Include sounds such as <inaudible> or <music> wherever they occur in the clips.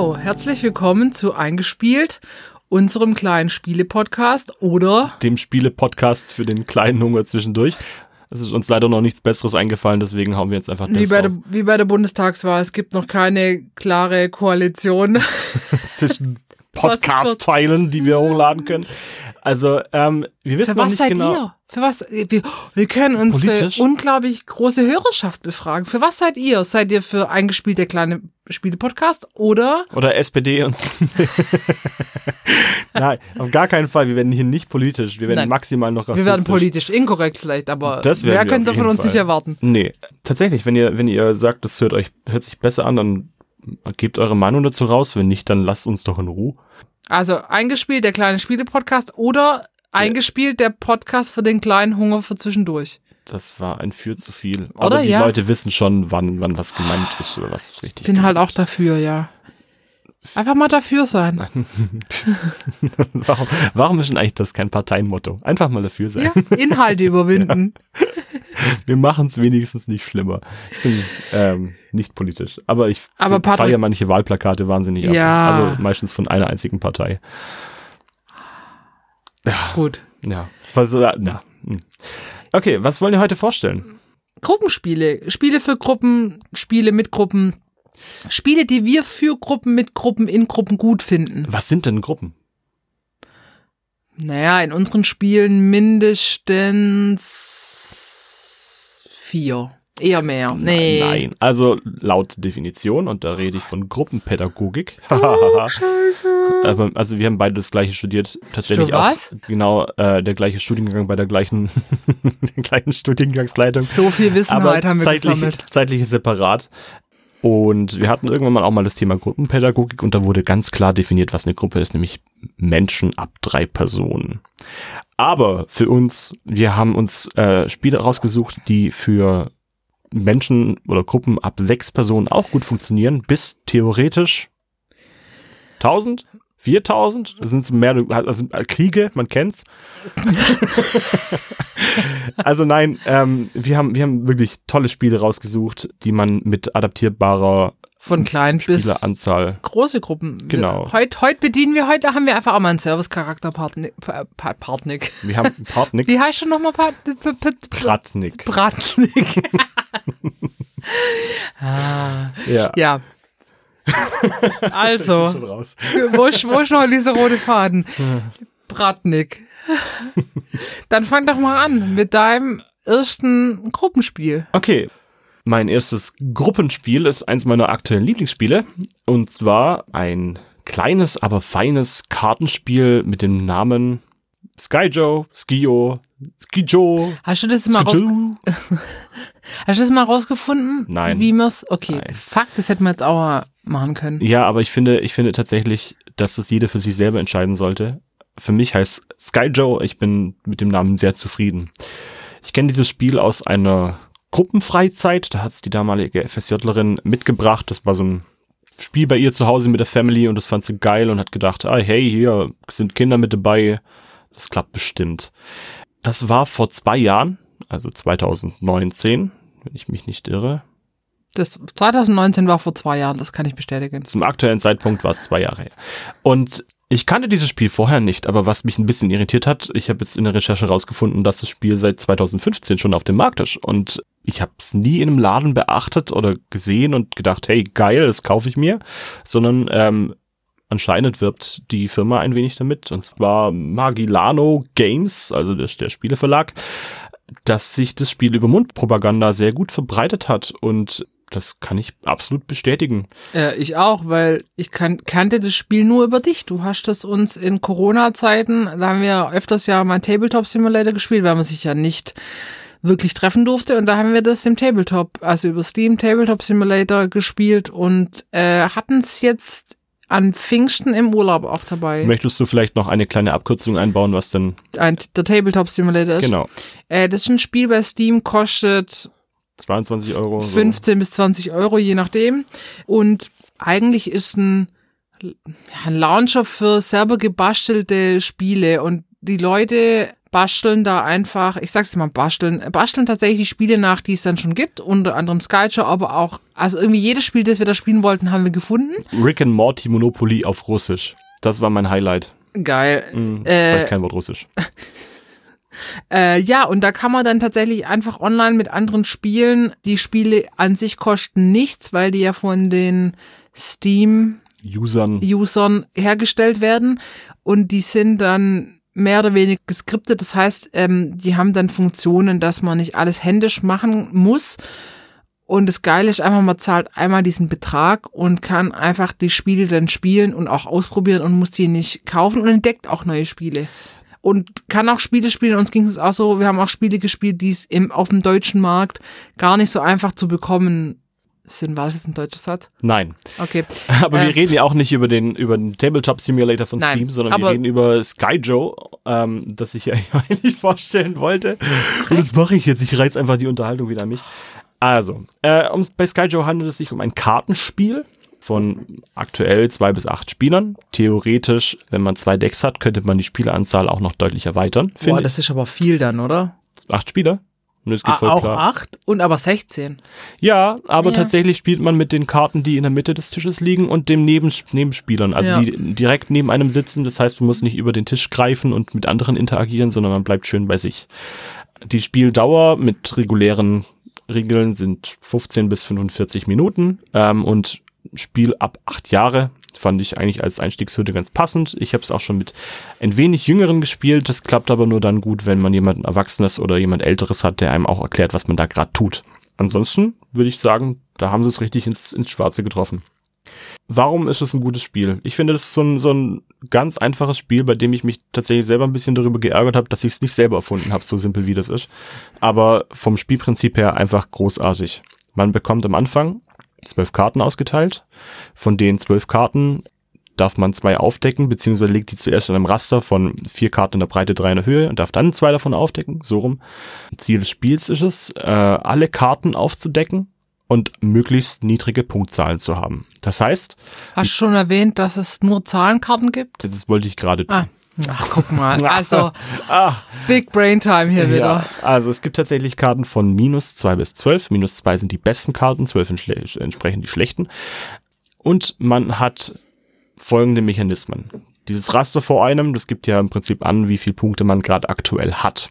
Hallo, herzlich willkommen zu Eingespielt, unserem kleinen Spiele-Podcast oder dem Spiele-Podcast für den kleinen Hunger zwischendurch. Es ist uns leider noch nichts Besseres eingefallen, deswegen hauen wir jetzt einfach wie bei, der, wie bei der Bundestagswahl. Es gibt noch keine klare Koalition. <laughs> zwischen Podcast-Teilen, die wir hochladen können. Also, ähm, wir wissen Für noch was nicht seid genau. ihr? Für was? Wir, wir können unsere Politisch? unglaublich große Hörerschaft befragen. Für was seid ihr? Seid ihr für eingespielt der kleine Spiele-Podcast oder? Oder SPD und <laughs> Nein, auf gar keinen Fall. Wir werden hier nicht politisch. Wir werden Nein. maximal noch Wir rassistisch. werden politisch inkorrekt vielleicht, aber Das wer wir könnte von uns Fall. nicht erwarten? Nee, tatsächlich, wenn ihr, wenn ihr sagt, das hört euch, hört sich besser an, dann gebt eure Meinung dazu raus. Wenn nicht, dann lasst uns doch in Ruhe. Also eingespielt der kleine Spiele-Podcast oder eingespielt der Podcast für den kleinen Hunger für zwischendurch. Das war ein für zu viel. Oder? Aber die Ja. Leute wissen schon, wann, wann was gemeint ist oder was richtig Ich bin halt auch dafür, ja. Einfach mal dafür sein. <laughs> warum, warum ist denn eigentlich das kein Parteienmotto? Einfach mal dafür sein. Ja, Inhalte überwinden. <laughs> <laughs> Wir machen es wenigstens nicht schlimmer. Ich bin ähm, nicht politisch, aber ich Aber feiere manche Wahlplakate wahnsinnig ab. Ja. Also meistens von einer einzigen Partei. Ja, Gut. ja. Was, äh, na, hm. Okay, was wollen wir heute vorstellen? Gruppenspiele. Spiele für Gruppen, Spiele mit Gruppen. Spiele, die wir für Gruppen, mit Gruppen, in Gruppen gut finden. Was sind denn Gruppen? Naja, in unseren Spielen mindestens vier. Eher mehr. Nee. Nein, also laut Definition, und da rede ich von Gruppenpädagogik. Oh, <laughs> Scheiße. Also wir haben beide das gleiche studiert, tatsächlich Stu- was? auch genau äh, der gleiche Studiengang bei der gleichen, <laughs> der gleichen Studiengangsleitung. So viel Wissenheit haben wir zeitlich, gesammelt. zeitlich separat. Und wir hatten irgendwann mal auch mal das Thema Gruppenpädagogik und da wurde ganz klar definiert, was eine Gruppe ist, nämlich Menschen ab drei Personen. Aber für uns, wir haben uns äh, Spiele rausgesucht, die für Menschen oder Gruppen ab sechs Personen auch gut funktionieren, bis theoretisch 1000, 4000, das sind mehr, also Kriege, man kennt's. <laughs> also nein, ähm, wir haben, wir haben wirklich tolle Spiele rausgesucht, die man mit adaptierbarer Von klein bis Spieleranzahl große Gruppen. Genau. Heute, heute bedienen wir, heute haben wir einfach auch mal einen Service-Charakter, Partnik. Pa- Pa- Partnik. Wir haben Partnik, Wie heißt schon nochmal Part, P- P- P- Pratnik. Bratnik? <laughs> <laughs> ah, Ja. ja. Also, raus. wo ist, wo ist noch dieser rote Faden? Bratnik. Dann fang doch mal an mit deinem ersten Gruppenspiel. Okay. Mein erstes Gruppenspiel ist eins meiner aktuellen Lieblingsspiele. Und zwar ein kleines, aber feines Kartenspiel mit dem Namen Skyjo, Skio, Skijo, Hast du das mal, raus, Skiju. <laughs> hast du das mal rausgefunden? Nein. Wie man's, okay, Nein. fuck, das hätten wir jetzt auch mal machen können. Ja, aber ich finde, ich finde tatsächlich, dass das jeder für sich selber entscheiden sollte. Für mich heißt Skyjo, ich bin mit dem Namen sehr zufrieden. Ich kenne dieses Spiel aus einer Gruppenfreizeit, da hat es die damalige FSJlerin mitgebracht. Das war so ein Spiel bei ihr zu Hause mit der Family und das fand sie geil und hat gedacht, ah, hey, hier sind Kinder mit dabei, das klappt bestimmt. Das war vor zwei Jahren, also 2019, wenn ich mich nicht irre. Das 2019 war vor zwei Jahren, das kann ich bestätigen. Zum aktuellen Zeitpunkt war es zwei Jahre her. Und ich kannte dieses Spiel vorher nicht, aber was mich ein bisschen irritiert hat, ich habe jetzt in der Recherche rausgefunden, dass das Spiel seit 2015 schon auf dem Markt ist. Und ich habe es nie in einem Laden beachtet oder gesehen und gedacht, hey, geil, das kaufe ich mir, sondern ähm, anscheinend wirbt die Firma ein wenig damit. Und zwar Magilano Games, also der, der Spieleverlag, dass sich das Spiel über Mundpropaganda sehr gut verbreitet hat und das kann ich absolut bestätigen. Äh, ich auch, weil ich kan kannte das Spiel nur über dich. Du hast das uns in Corona-Zeiten, da haben wir öfters ja mal Tabletop Simulator gespielt, weil man sich ja nicht wirklich treffen durfte. Und da haben wir das im Tabletop, also über Steam Tabletop Simulator gespielt und äh, hatten es jetzt an Pfingsten im Urlaub auch dabei. Möchtest du vielleicht noch eine kleine Abkürzung einbauen, was denn Ein, der Tabletop Simulator ist. genau Äh, das ist ein Spiel bei Steam, kostet 22 Euro? so. 15 bis 20 Euro, je nachdem. Und eigentlich ist ein, ein Launcher für selber gebastelte Spiele. Und die Leute basteln da einfach, ich sag's mal, basteln, basteln tatsächlich die Spiele nach, die es dann schon gibt, unter anderem Skyjo, aber auch, also irgendwie jedes Spiel, das wir da spielen wollten, haben wir gefunden. Rick and Morty Monopoly auf Russisch. Das war mein Highlight. Geil. Hm, ich Äh, kein Wort Russisch. <laughs> Äh, ja, und da kann man dann tatsächlich einfach online mit anderen spielen. Die Spiele an sich kosten nichts, weil die ja von den Steam-Usern Usern. hergestellt werden. Und die sind dann mehr oder weniger geskriptet. Das heißt, ähm, die haben dann Funktionen, dass man nicht alles händisch machen muss. Und das Geile ist einfach, man zahlt einmal diesen Betrag und kann einfach die Spiele dann spielen und auch ausprobieren und muss die nicht kaufen und entdeckt auch neue Spiele. Und kann auch Spiele spielen. Uns ging es auch so, wir haben auch Spiele gespielt, die es im, auf dem deutschen Markt gar nicht so einfach zu bekommen sind. War das jetzt ein deutscher Satz? Nein. Okay. <laughs> Aber Äh, wir reden ja auch nicht über den, über den Tabletop Simulator von Nein, Steam, sondern wir reden über Skyjo, ähm, das ich ja <laughs> eigentlich vorstellen wollte. Und das mache ich jetzt. Ich reiß einfach die Unterhaltung wieder an mich. Also, äh, um, bei Skyjo handelt es sich um ein Kartenspiel von aktuell zwei bis acht Spielern. Theoretisch, wenn man zwei Decks hat, könnte man die Spieleranzahl auch noch deutlich erweitern. Boah, das ist aber viel dann, oder? Acht Spieler? Und das geht Ah, voll auch klar. acht und aber 16. Ja, aber Ja. tatsächlich spielt man mit den Karten, die in der Mitte des Tisches liegen und dem Neben Nebenspielern, also Ja. die direkt neben einem sitzen. Das heißt, man muss nicht über den Tisch greifen und mit anderen interagieren, sondern man bleibt schön bei sich. Die Spieldauer mit regulären Regeln sind 15 bis 45 Minuten ähm, und Spiel ab acht Jahre fand ich eigentlich als Einstiegshürde ganz passend. Ich habe es auch schon mit ein wenig Jüngeren gespielt. Das klappt aber nur dann gut, wenn man jemanden Erwachsenes oder jemand Älteres hat, der einem auch erklärt, was man da gerade tut. Ansonsten würde ich sagen, da haben sie es richtig ins, ins Schwarze getroffen. Warum ist es ein gutes Spiel? Ich finde, das ist so ein, so ein ganz einfaches Spiel, bei dem ich mich tatsächlich selber ein bisschen darüber geärgert habe, dass ich es nicht selber erfunden habe, so simpel wie das ist. Aber vom Spielprinzip her einfach großartig. Man bekommt am Anfang zwölf Karten ausgeteilt. Von den zwölf Karten darf man zwei aufdecken, beziehungsweise legt die zuerst in einem Raster von vier Karten in der Breite, drei in der Höhe und darf dann zwei davon aufdecken, so rum. Ziel des Spiels ist es, äh, alle Karten aufzudecken und möglichst niedrige Punktzahlen zu haben. Das heißt, Hast du schon erwähnt, dass es nur Zahlenkarten gibt? das wollte ich gerade tun. Ah, ach, guck mal. <laughs> Also, Ah, Big Brain Time hier wieder. ja, also es gibt tatsächlich Karten von minus zwei bis zwölf. Minus zwei sind die besten Karten, zwölf entschle- entsprechend die schlechten. Und man hat folgende Mechanismen. Dieses Raster vor einem, das gibt ja im Prinzip an, wie viele Punkte man gerade aktuell hat.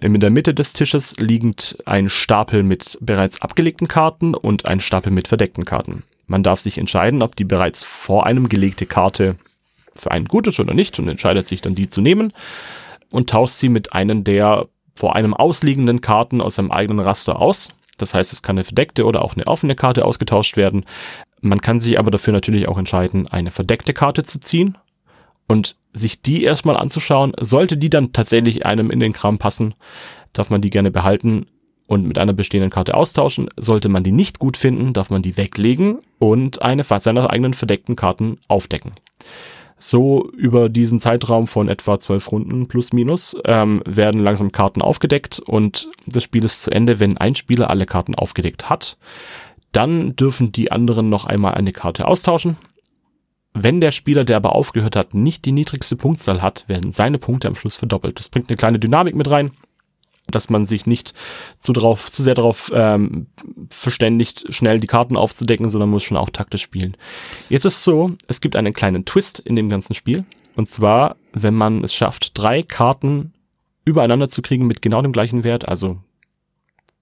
In der Mitte des Tisches liegt ein Stapel mit bereits abgelegten Karten und ein Stapel mit verdeckten Karten. Man darf sich entscheiden, ob die bereits vor einem gelegte Karte für einen gut ist oder nicht und entscheidet sich dann die zu nehmen und tauscht sie mit einem der vor einem ausliegenden Karten aus seinem eigenen Raster aus. Das heißt, es kann eine verdeckte oder auch eine offene Karte ausgetauscht werden. Man kann sich aber dafür natürlich auch entscheiden, eine verdeckte Karte zu ziehen und sich die erstmal anzuschauen. Sollte die dann tatsächlich einem in den Kram passen, darf man die gerne behalten und mit einer bestehenden Karte austauschen. Sollte man die nicht gut finden, darf man die weglegen und eine seiner eigenen verdeckten Karten aufdecken. So über diesen Zeitraum von etwa zwölf Runden plus minus ähm, werden langsam Karten aufgedeckt und das Spiel ist zu Ende, wenn ein Spieler alle Karten aufgedeckt hat. Dann dürfen die anderen noch einmal eine Karte austauschen. Wenn der Spieler, der aber aufgehört hat, nicht die niedrigste Punktzahl hat, werden seine Punkte am Schluss verdoppelt. Das bringt eine kleine Dynamik mit rein, dass man sich nicht zu, drauf, zu sehr darauf ähm, verständigt, schnell die Karten aufzudecken, sondern muss schon auch taktisch spielen. Jetzt ist so, es gibt einen kleinen Twist in dem ganzen Spiel. Und zwar, wenn man es schafft, drei Karten übereinander zu kriegen mit genau dem gleichen Wert, also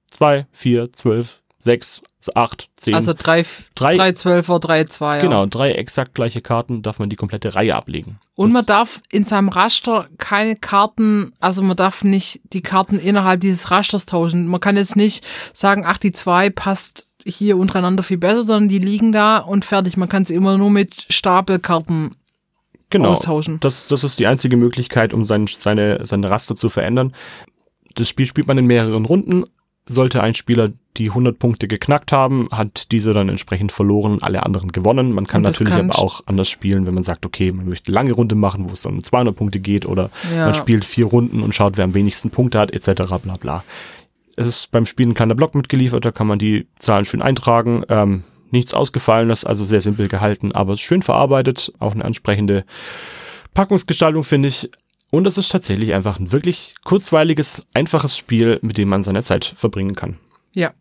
zwei, vier, zwölf, sechs, acht, zehn. Also drei, Drei- drei Zwölfer, drei Zweier. Genau, drei exakt gleiche Karten darf man die komplette Reihe ablegen. Und Das- man darf in seinem Raster keine Karten, also man darf nicht die Karten innerhalb dieses Rasters tauschen. Man kann jetzt nicht sagen, ach, die zwei passt hier untereinander viel besser, sondern die liegen da und fertig. Man kann sie immer nur mit Stapelkarten genau, austauschen. Das, das ist die einzige Möglichkeit, um sein, seine, seine Raster zu verändern. Das Spiel spielt man in mehreren Runden. Sollte ein Spieler die 100 Punkte geknackt haben, hat diese dann entsprechend verloren, alle anderen gewonnen. Man kann natürlich kann aber auch anders spielen, wenn man sagt, okay, man möchte eine lange Runde machen, wo es dann um 200 Punkte geht oder Ja. man spielt vier Runden und schaut, wer am wenigsten Punkte hat, etc. bla bla. Es ist beim Spielen ein kleiner Block mitgeliefert, da kann man die Zahlen schön eintragen. Ähm, nichts Ausgefallenes, also sehr simpel gehalten, aber schön verarbeitet, auch eine ansprechende Packungsgestaltung, finde ich. Und es ist tatsächlich einfach ein wirklich kurzweiliges, einfaches Spiel, mit dem man seine Zeit verbringen kann. Ja.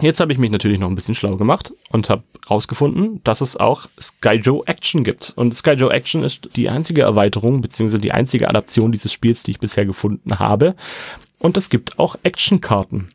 Jetzt habe ich mich natürlich noch ein bisschen schlau gemacht und habe rausgefunden, dass es auch Skyjo Action gibt. Und Skyjo Action ist die einzige Erweiterung beziehungsweise die einzige Adaption dieses Spiels, die ich bisher gefunden habe. Und es gibt auch Actionkarten.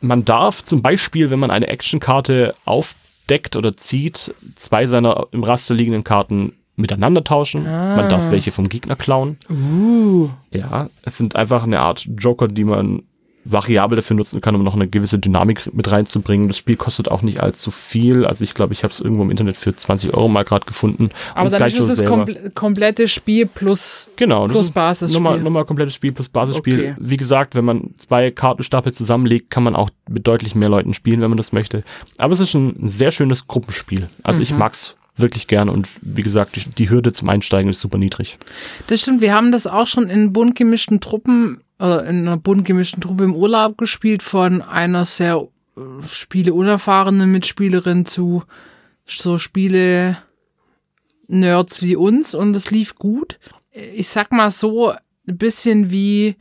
Man darf zum Beispiel, wenn man eine Actionkarte aufdeckt oder zieht, zwei seiner im Raster liegenden Karten miteinander tauschen. Ah. Man darf welche vom Gegner klauen. Uh. Ja, es sind einfach eine Art Joker, die man variabel dafür nutzen kann, um noch eine gewisse Dynamik mit reinzubringen. Das Spiel kostet auch nicht allzu viel. Also ich glaube, ich habe es irgendwo im Internet für 20 Euro mal gerade gefunden. Aber Und dann ist es komple komplette Spiel plus, Genau, plus Basisspiel. nochmal, nochmal komplettes Spiel plus Basisspiel. Okay. Wie gesagt, wenn man zwei Kartenstapel zusammenlegt, kann man auch mit deutlich mehr Leuten spielen, wenn man das möchte. Aber es ist ein sehr schönes Gruppenspiel. Also Mhm. ich mag's wirklich gern und wie gesagt, die, die Hürde zum Einsteigen ist super niedrig. Das stimmt, wir haben das auch schon in bunt gemischten Truppen, äh, in einer bunt gemischten Truppe im Urlaub gespielt, von einer sehr äh, Spiele unerfahrenen Mitspielerin zu so Spiele Nerds wie uns und das lief gut. Ich sag mal so, ein bisschen wie,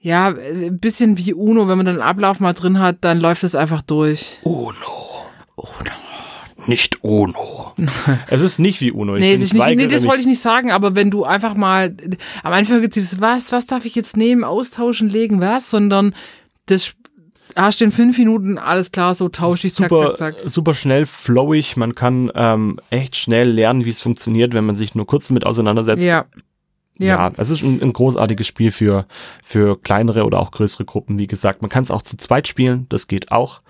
ja, ein bisschen wie Uno, wenn man dann einen Ablauf mal drin hat, dann läuft es einfach durch. Uno. Uno. Nicht Uno. <laughs> es ist nicht wie Uno. Ich Nee, bin- es ist ich nicht, nee, das wollte ich nicht sagen, aber wenn du einfach mal, am Anfang gibt es was, was darf ich jetzt nehmen, austauschen, legen, was, sondern das hast du in fünf Minuten, alles klar, so tausche ich, zack, super, zack, zack. super schnell, flowig. Man kann ähm, echt schnell lernen, wie es funktioniert, wenn man sich nur kurz damit auseinandersetzt. Ja. Ja. Ja, es ist ein, ein großartiges Spiel für, für kleinere oder auch größere Gruppen. Wie gesagt, man kann es auch zu zweit spielen, das geht auch.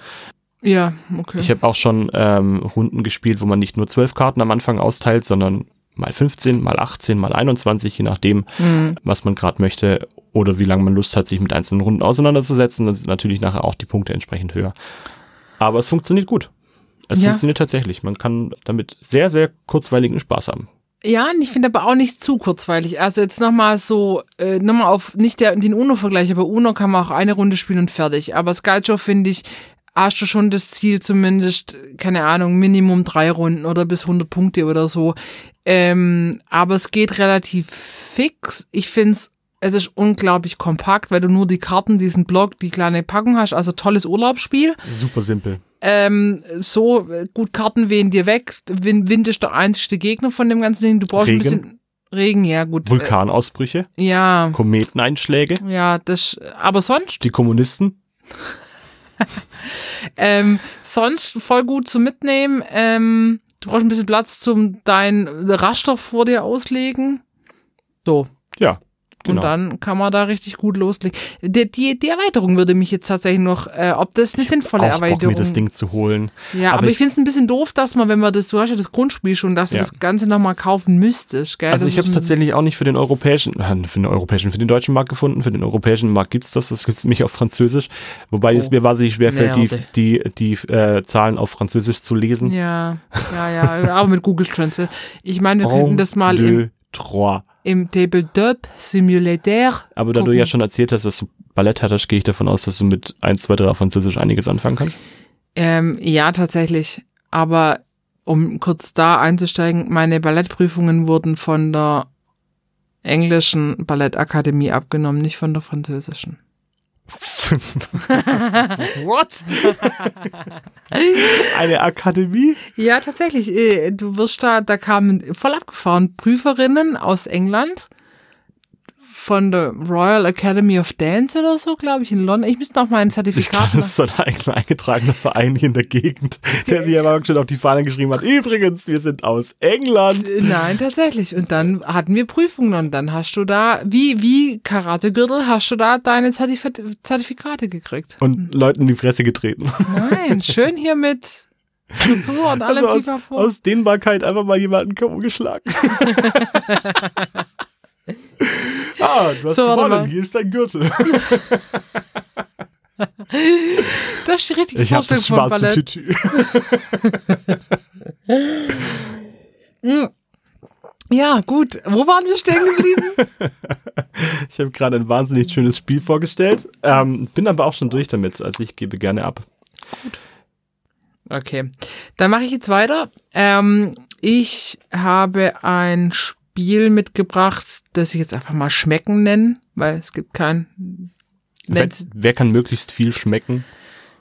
Ja, okay. Ich habe auch schon ähm, Runden gespielt, wo man nicht nur zwölf Karten am Anfang austeilt, sondern mal 15, mal 18, mal 21, je nachdem, Hm. was man gerade möchte oder wie lange man Lust hat, sich mit einzelnen Runden auseinanderzusetzen. Dann sind natürlich nachher auch die Punkte entsprechend höher. Aber es funktioniert gut. Es Ja. funktioniert tatsächlich. Man kann damit sehr, sehr kurzweiligen Spaß haben. Ja, und ich finde aber auch nicht zu kurzweilig. Also jetzt nochmal so, äh, nochmal auf, nicht der, den UNO-Vergleich, aber UNO kann man auch eine Runde spielen und fertig. Aber Skyjo finde ich, hast du schon das Ziel zumindest, keine Ahnung, Minimum drei Runden oder bis 100 Punkte oder so. Ähm, aber es geht relativ fix. Ich finde es, es ist unglaublich kompakt, weil du nur die Karten, diesen Block, die kleine Packung hast. Also tolles Urlaubsspiel. Super simpel. Ähm, so gut, Karten wehen dir weg. Wind, Wind ist der einzige Gegner von dem ganzen Ding. Du brauchst Regen? ein bisschen Regen, ja gut. Vulkanausbrüche, Äh, ja, Kometeneinschläge, ja, das. Aber sonst, die Kommunisten. <laughs> ähm, sonst voll gut zu mitnehmen. Ähm, du brauchst ein bisschen Platz zum dein Raster vor dir auslegen. So. Ja, genau. Und dann kann man da richtig gut loslegen. Die, die, die Erweiterung würde mich jetzt tatsächlich noch, äh, ob das eine sinnvolle auch Erweiterung mir das Ding zu holen. Ja, Aber aber, ich ich- finde es ein bisschen doof, dass man, wenn man das, du hast ja das Grundspiel schon, dass du Ja. das Ganze nochmal kaufen müsstest, gell? Also Das ich habe es ist tatsächlich auch nicht für den europäischen, äh, für den europäischen, für den deutschen Markt gefunden. Für den europäischen Markt gibt's das. Das gibt's nämlich auf Französisch. Wobei es Oh. mir wahnsinnig schwerfällt, die, Merde. die, die äh, Zahlen auf Französisch zu lesen. Ja, ja, ja, <laughs> aber mit Google Translate. Ich meine, wir könnten das mal deux, trois. Im Tabletop Simulator. Aber da du gucken. ja schon erzählt hast, dass du Ballett hattest, gehe ich davon aus, dass du mit 1, 2, 3 auf Französisch einiges anfangen kannst. Ähm, ja, tatsächlich. Aber um kurz da einzusteigen, meine Ballettprüfungen wurden von der englischen Ballettakademie abgenommen, nicht von der französischen. <laughs> What? Eine Akademie? Ja, tatsächlich. äh, Du wirst da, da kamen voll abgefahren Prüferinnen aus England von der Royal Academy of Dance oder so, glaube ich, in London. Ich müsste noch mal ein Ich Zertifikat glaube, das ist so ein ein eingetragener Verein hier in der Gegend, der sich aber schon auf die Fahne geschrieben hat. Übrigens, wir sind aus England. machen. Nein, tatsächlich. Und dann hatten wir Prüfungen und dann hast du da, wie, wie Karategürtel, hast du da deine Zertif Zertifikate gekriegt. Und Leuten in die Fresse getreten. Nein, schön hier mit Frisur und allem Also aus, aus Dehnbarkeit einfach mal jemanden geschlagen. <laughs> ah, du hast So, gewonnen. Hier ist dein Gürtel. <laughs> Das ist die richtige Ich habe das schwarze. Tütü. <laughs> Ja, gut. Wo waren wir stehen geblieben? <laughs> Ich habe gerade ein wahnsinnig schönes Spiel vorgestellt. Ähm, bin aber auch schon durch damit. Also ich gebe gerne ab. Okay, dann mache ich jetzt weiter. Ähm, ich habe ein Spiel Spiel mitgebracht, das ich jetzt einfach mal schmecken nennen, weil es gibt kein. Wer, wer kann möglichst viel schmecken?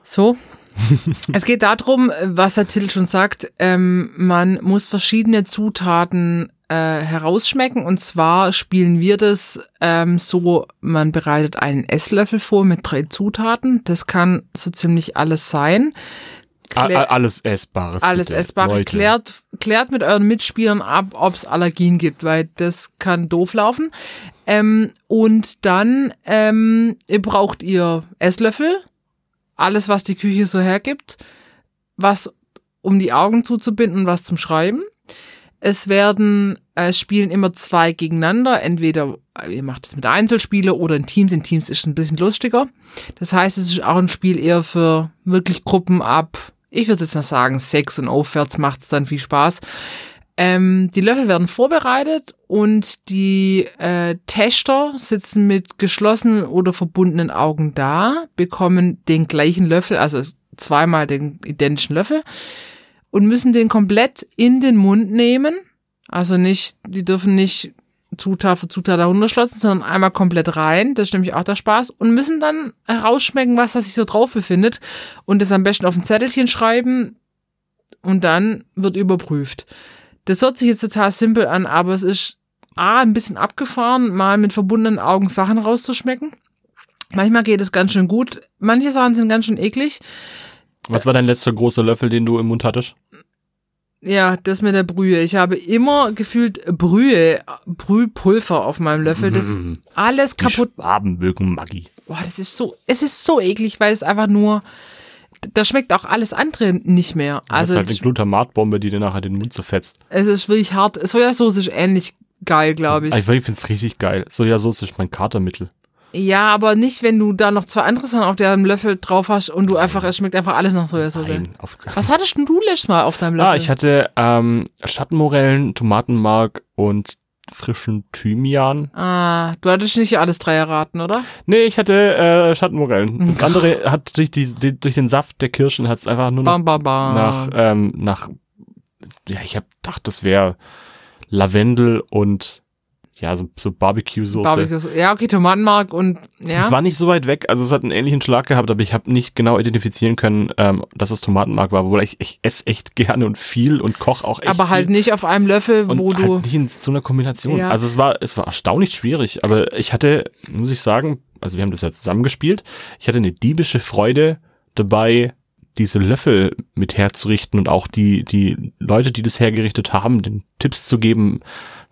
So. <laughs> es geht darum, was der Titel schon sagt, ähm, man muss verschiedene Zutaten äh, herausschmecken. Und zwar spielen wir das ähm, so, man bereitet einen Esslöffel vor mit drei Zutaten. Das kann so ziemlich alles sein. Klär, alles Essbares. Alles bitte, Essbare. Leute. Klärt, klärt mit euren Mitspielern ab, ob es Allergien gibt, weil das kann doof laufen. Ähm, und dann ähm, braucht ihr Esslöffel, alles, was die Küche so hergibt, was um die Augen zuzubinden, was zum Schreiben. Es werden, es spielen immer zwei gegeneinander. Entweder ihr macht es mit Einzelspieler oder in Teams. In Teams ist es ein bisschen lustiger. Das heißt, es ist auch ein Spiel eher für wirklich Gruppen ab. Ich würde jetzt mal sagen, sechs und aufwärts macht es dann viel Spaß. Ähm, die Löffel werden vorbereitet und die äh, Tester sitzen mit geschlossenen oder verbundenen Augen da, bekommen den gleichen Löffel, also zweimal den identischen Löffel und müssen den komplett in den Mund nehmen. Also nicht, die dürfen nicht Zutat für Zutat darunter schlossen, sondern einmal komplett rein. Das ist nämlich auch der Spaß. Und müssen dann herausschmecken, was da sich so drauf befindet. Und das am besten auf ein Zettelchen schreiben. Und dann wird überprüft. Das hört sich jetzt total simpel an, aber es ist A, ein bisschen abgefahren, mal mit verbundenen Augen Sachen rauszuschmecken. Manchmal geht es ganz schön gut. Manche Sachen sind ganz schön eklig. Was war dein letzter großer Löffel, den du im Mund hattest? Ja, das mit der Brühe. Ich habe immer gefühlt Brühe, Brühpulver auf meinem Löffel. Das Mhm. alles Die kaputt. Schwaben mögen Maggi. Boah, das ist so, es ist so eklig, weil es einfach nur, da schmeckt auch alles andere nicht mehr. Also Also das ist halt eine Glutamatbombe, die dir nachher den Mund zerfetzt. es ist wirklich hart. Sojasauce ist ähnlich geil, glaube ich. Ich, ich finde es richtig geil. Sojasauce ist mein Katermittel. Ja, aber nicht, wenn du da noch zwei andere Sachen auf deinem Löffel drauf hast und du einfach, es schmeckt einfach alles nach Sojasauce. Nein, auf Was hattest denn du letztes Mal auf deinem Löffel? Ah, ich hatte ähm, Schattenmorellen, Tomatenmark und frischen Thymian. ah, du hattest nicht alles drei erraten, oder? Nee, ich hatte äh, Schattenmorellen. Das <laughs> andere hat durch, die, die, durch den Saft der Kirschen hat es einfach nur noch Bam, bam, bam. nach, ähm, nach, ja, ich hab gedacht, das wäre Lavendel und ja, so, so Barbecue-Soße. Barbecue. Ja, okay, Tomatenmark und ja. Es war nicht so weit weg, also es hat einen ähnlichen Schlag gehabt, aber ich habe nicht genau identifizieren können, ähm, dass es Tomatenmark war, obwohl ich, ich esse echt gerne und viel und koche auch echt aber halt viel. nicht auf einem Löffel, und wo du. halt nicht in so einer Kombination. Ja. Also es war, es war erstaunlich schwierig, aber ich hatte, muss ich sagen, also wir haben das ja zusammengespielt, ich hatte eine diebische Freude dabei, diese Löffel mit herzurichten und auch die, die Leute, die das hergerichtet haben, den Tipps zu geben,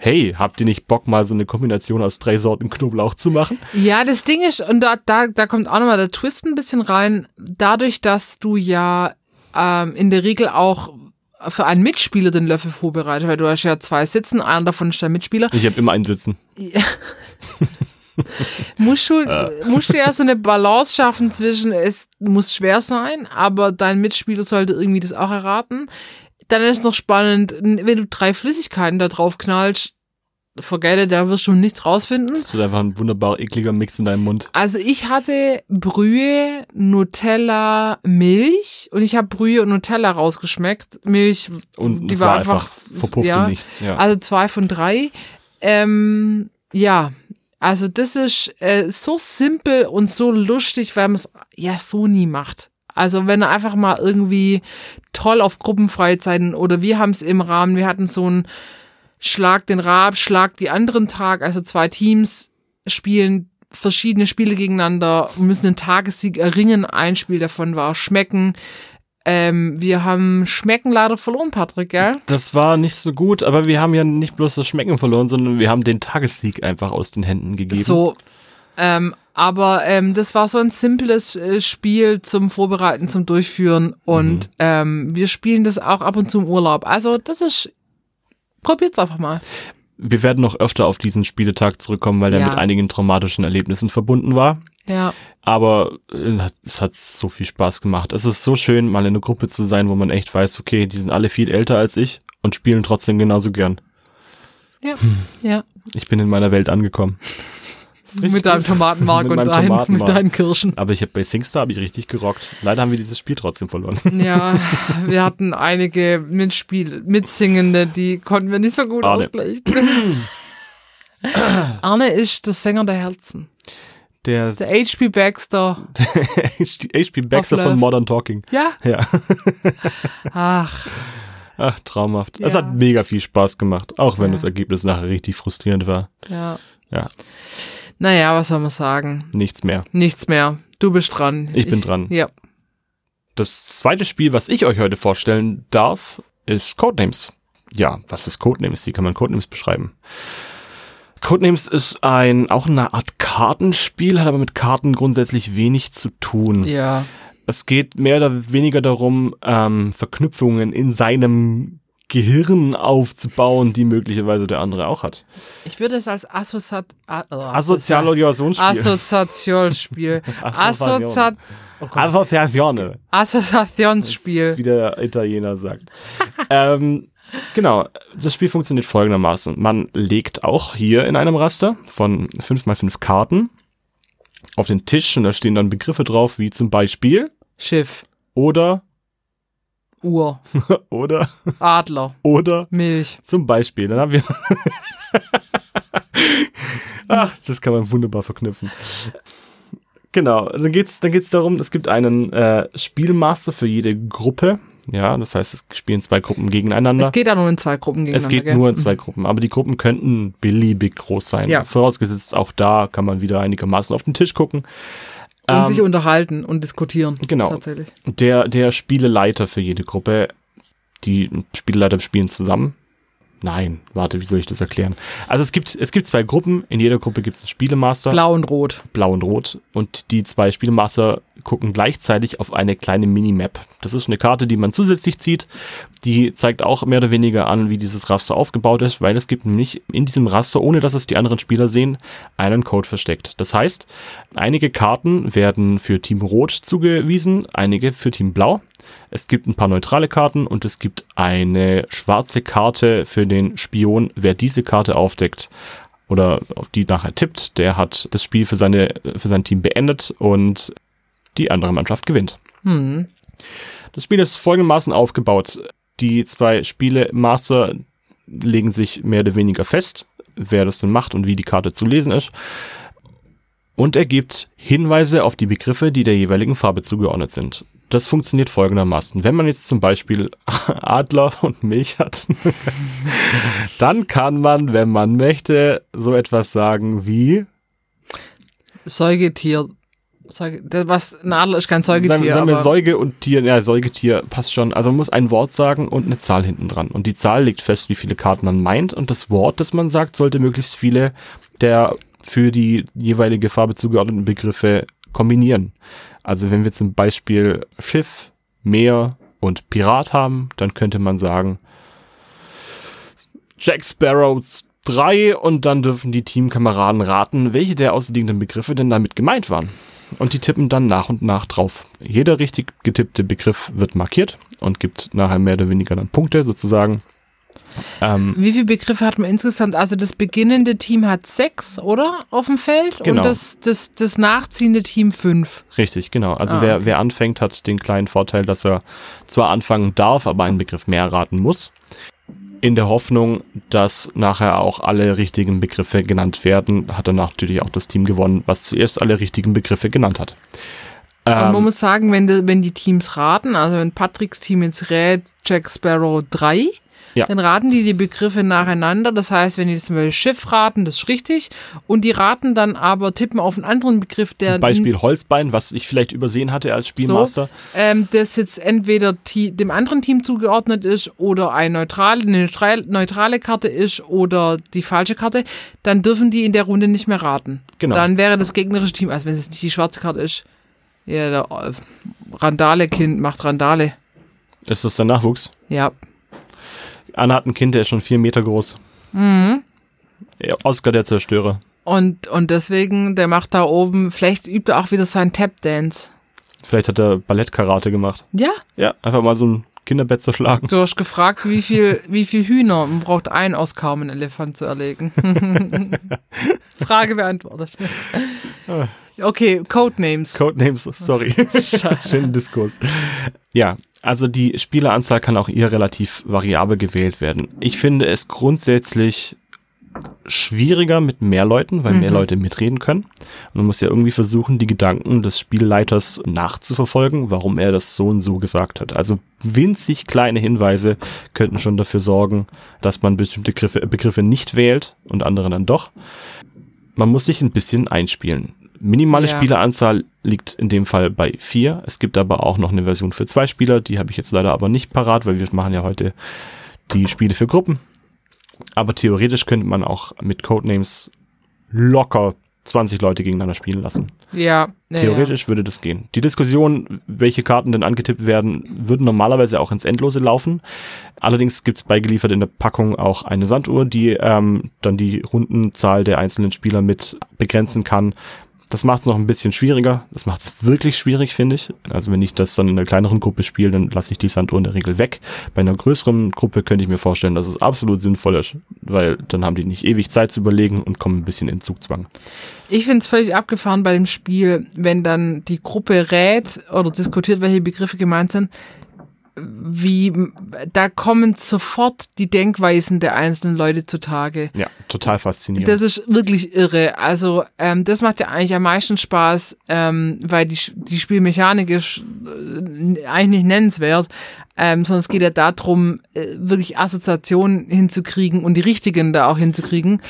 hey, habt ihr nicht Bock, mal so eine Kombination aus drei Sorten Knoblauch zu machen? Ja, das Ding ist, und da, da, da kommt auch nochmal der Twist ein bisschen rein, dadurch, dass du ja ähm, in der Regel auch für einen Mitspieler den Löffel vorbereitet, weil du hast ja zwei Sitzen, einer davon ist der Mitspieler. Ich habe immer einen Sitzen. Musst du, Äh. musst du ja so eine Balance schaffen zwischen, es muss schwer sein, aber dein Mitspieler sollte irgendwie das auch erraten. Dann ist noch spannend, wenn du drei Flüssigkeiten da drauf knallst, it, da wirst du nichts rausfinden. Das ist einfach ein wunderbar ekliger Mix in deinem Mund. Also ich hatte Brühe, Nutella, Milch und ich habe Brühe und Nutella rausgeschmeckt. Milch, Und die es war, einfach, verpufft ja, nichts. Ja. also zwei von drei. Ähm, ja, also das ist äh, so simpel und so lustig, weil man es ja so nie macht. Also wenn er einfach mal irgendwie toll auf Gruppenfreizeiten oder wir haben es im Rahmen, wir hatten so ein Schlag den Rab, Schlag die anderen Tag, also zwei Teams spielen verschiedene Spiele gegeneinander, müssen einen Tagessieg erringen. Ein Spiel davon war Schmecken. Ähm, wir haben Schmecken leider verloren, Patrick, gell? Das war nicht so gut, aber wir haben ja nicht bloß das Schmecken verloren, sondern wir haben den Tagessieg einfach aus den Händen gegeben. So, ähm, aber ähm, das war so ein simples äh, Spiel zum Vorbereiten, zum Durchführen und Mhm. ähm, wir spielen das auch ab und zu im Urlaub. Also das ist, probiert's einfach mal. Wir werden noch öfter auf diesen Spieletag zurückkommen, weil der Ja. mit einigen traumatischen Erlebnissen verbunden war. Ja, Aber äh, es hat so viel Spaß gemacht. Es ist so schön, mal in einer Gruppe zu sein, wo man echt weiß, okay, die sind alle viel älter als ich und spielen trotzdem genauso gern. ja, ja. Ich bin in meiner Welt angekommen. Mit deinem. Tomatenmark Mit und dein, mit Tomatenmark. deinen Kirschen. Aber ich habe bei SingStar habe ich richtig gerockt. Leider haben wir dieses Spiel trotzdem verloren. <laughs> Ja, <laughs> wir hatten einige Mitspiel, Mitsingende, die konnten wir nicht so gut Arne. ausgleichen. <coughs> Arne ist der Sänger der Herzen. Der, Der H.P. Baxter. <laughs> HP Baxter von Love. Modern Talking. Ja. Ja. Ach, Ach, traumhaft. Es Ja. hat mega viel Spaß gemacht, auch wenn Ja. das Ergebnis nachher richtig frustrierend war. ja. Ja, Naja, was soll man sagen? nichts mehr. Nichts mehr. Du bist dran. Ich bin dran. Ja. Das zweite Spiel, was ich euch heute vorstellen darf, ist Codenames. Ja, was ist Codenames? Wie kann man Codenames beschreiben? Codenames ist ein, auch eine Art Kartenspiel, hat aber mit Karten grundsätzlich wenig zu tun. Ja. Es geht mehr oder weniger darum, ähm, Verknüpfungen in seinem Gehirn aufzubauen, die möglicherweise der andere auch hat. Ich würde es als Assoziat A- äh, Assozialisationsspiel. Assoziationsspiel. <laughs> Assoziat oh. Assoziatione, Assoziationsspiel. wie der Italiener sagt. <laughs> ähm, genau, das Spiel funktioniert folgendermaßen. Man legt auch hier in einem Raster von 5 mal 5 Karten auf den Tisch und da stehen dann Begriffe drauf, wie zum Beispiel Schiff. oder, Uhr. <laughs> oder, Adler. oder Milch. Zum Beispiel, dann haben wir. <laughs> Ach, das kann man wunderbar verknüpfen. Genau, dann geht's, dann geht's darum, es gibt einen äh, Spielmaster für jede Gruppe. Ja, das heißt, es spielen zwei Gruppen gegeneinander. Es geht ja nur in zwei Gruppen gegeneinander. Es geht gell? nur in zwei Gruppen, aber die Gruppen könnten beliebig groß sein. Ja. Vorausgesetzt, auch da kann man wieder einigermaßen auf den Tisch gucken. Und Ähm, sich unterhalten und diskutieren. genau. Tatsächlich. Der, der Spieleleiter für jede Gruppe, die Spieleleiter spielen zusammen. Nein, warte, wie soll ich das erklären? Also es gibt, es gibt zwei Gruppen, in jeder Gruppe gibt es einen Spielemaster, Blau und Rot. blau und rot, und die zwei Spielemaster gucken gleichzeitig auf eine kleine Minimap. Das ist eine Karte, die man zusätzlich zieht, die zeigt auch mehr oder weniger an, wie dieses Raster aufgebaut ist, weil es gibt nämlich in diesem Raster, ohne dass es die anderen Spieler sehen, einen Code versteckt. Das heißt, einige Karten werden für Team Rot zugewiesen, einige für Team Blau. Es gibt ein paar neutrale Karten und es gibt eine schwarze Karte für den Spion. Wer diese Karte aufdeckt oder auf die nachher tippt, der hat das Spiel für, seine, für sein Team beendet und die andere Mannschaft gewinnt. Hm. Das Spiel ist folgendermaßen aufgebaut. Die zwei Spiele Master legen sich mehr oder weniger fest, wer das denn macht und wie die Karte zu lesen ist. Und er gibt Hinweise auf die Begriffe, die der jeweiligen Farbe zugeordnet sind. Das funktioniert folgendermaßen. Wenn man jetzt zum Beispiel <laughs> Adler und Milch hat, <laughs> dann kann man, wenn man möchte, so etwas sagen wie Säugetier. Säuge, was, ein Adler ist kein Sagen, Säugetier. sagen wir aber Säuge und Tier, ja, Säugetier passt schon. Also man muss ein Wort sagen und eine Zahl hinten dran. Und die Zahl legt fest, wie viele Karten man meint. Und das Wort, das man sagt, sollte möglichst viele der für die jeweilige Farbe zugeordneten Begriffe kombinieren. Also wenn wir zum Beispiel Schiff, Meer und Pirat haben, dann könnte man sagen Jack Sparrows 3 und dann dürfen die Teamkameraden raten, welche der ausliegenden Begriffe denn damit gemeint waren. Und die tippen dann nach und nach drauf. Jeder richtig getippte Begriff wird markiert und gibt nachher mehr oder weniger dann Punkte sozusagen. Ähm, Wie viele Begriffe hat man insgesamt? Also das beginnende Team hat sechs, oder? Auf dem Feld. Genau. Und das, das, das nachziehende Team fünf. richtig, genau. Also Ah, wer, okay. wer anfängt, hat den kleinen Vorteil, dass er zwar anfangen darf, aber einen Begriff mehr raten muss. In der Hoffnung, dass nachher auch alle richtigen Begriffe genannt werden, hat dann natürlich auch das Team gewonnen, was zuerst alle richtigen Begriffe genannt hat. Und man Ähm, muss sagen, wenn, die, wenn die Teams raten, also wenn Patricks Team jetzt rät Jack Sparrow 3, Ja. dann raten die die Begriffe nacheinander. Das heißt, wenn die zum Beispiel Schiff raten, das ist richtig. Und die raten dann aber, tippen auf einen anderen Begriff, der zum Beispiel Holzbein, was ich vielleicht übersehen hatte als Spielmaster. ähm, das jetzt entweder dem anderen Team zugeordnet ist oder eine neutrale, eine neutral- neutrale Karte ist oder die falsche Karte, dann dürfen die in der Runde nicht mehr raten. Genau. Dann wäre das gegnerische Team, also wenn es nicht die schwarze Karte ist, ja, der äh, Randale-Kind macht Randale. Ist das der Nachwuchs? Ja. Anna hat ein Kind, der ist schon vier Meter groß. Mhm. Oscar der Zerstörer. Und, und deswegen, der macht da oben, vielleicht übt er auch wieder seinen Tap-Dance. Vielleicht hat er Ballettkarate gemacht. Ja, Ja, einfach mal so ein Kinderbett zerschlagen. Du hast gefragt, wie viel, wie viel Hühner man braucht ein aus kaum einen Elefant zu erlegen. <laughs> Frage beantwortet. Okay, Codenames. Codenames, sorry. <laughs> <laughs> Schönen Diskurs. Ja, also die Spieleranzahl kann auch hier relativ variabel gewählt werden. Ich finde es grundsätzlich schwieriger mit mehr Leuten, weil mhm. mehr Leute mitreden können. Und man muss ja irgendwie versuchen, die Gedanken des Spielleiters nachzuverfolgen, warum er das so und so gesagt hat. Also winzig kleine Hinweise könnten schon dafür sorgen, dass man bestimmte Begriffe, Begriffe nicht wählt und andere dann doch. Man muss sich ein bisschen einspielen. Minimale ja. Spieleranzahl liegt in dem Fall bei vier. Es gibt aber auch noch eine Version für zwei Spieler, die habe ich jetzt leider aber nicht parat, weil wir machen ja heute die Spiele für Gruppen. Aber theoretisch könnte man auch mit Codenames locker 20 Leute gegeneinander spielen lassen. Ja. ja Theoretisch ja. würde das gehen. Die Diskussion, welche Karten denn angetippt werden, würden normalerweise auch ins Endlose laufen. Allerdings gibt's beigeliefert in der Packung auch eine Sanduhr, die ähm, dann die Rundenzahl der einzelnen Spieler mit begrenzen kann. Das macht es noch ein bisschen schwieriger. Das macht es wirklich schwierig, finde ich. Also wenn ich das dann in einer kleineren Gruppe spiele, dann lasse ich die Sanduhr in der Regel weg. Bei einer größeren Gruppe könnte ich mir vorstellen, dass es absolut sinnvoll ist, weil dann haben die nicht ewig Zeit zu überlegen und kommen ein bisschen in Zugzwang. Ich finde es völlig abgefahren bei dem Spiel, wenn dann die Gruppe rät oder diskutiert, welche Begriffe gemeint sind wie da kommen sofort die Denkweisen der einzelnen Leute zutage. Ja, total faszinierend. Das ist wirklich irre. Also ähm, das macht ja eigentlich am meisten Spaß, ähm, weil die, die Spielmechanik ist äh, eigentlich nicht nennenswert, ähm, sondern es geht ja darum, äh, wirklich Assoziationen hinzukriegen und die richtigen da auch hinzukriegen.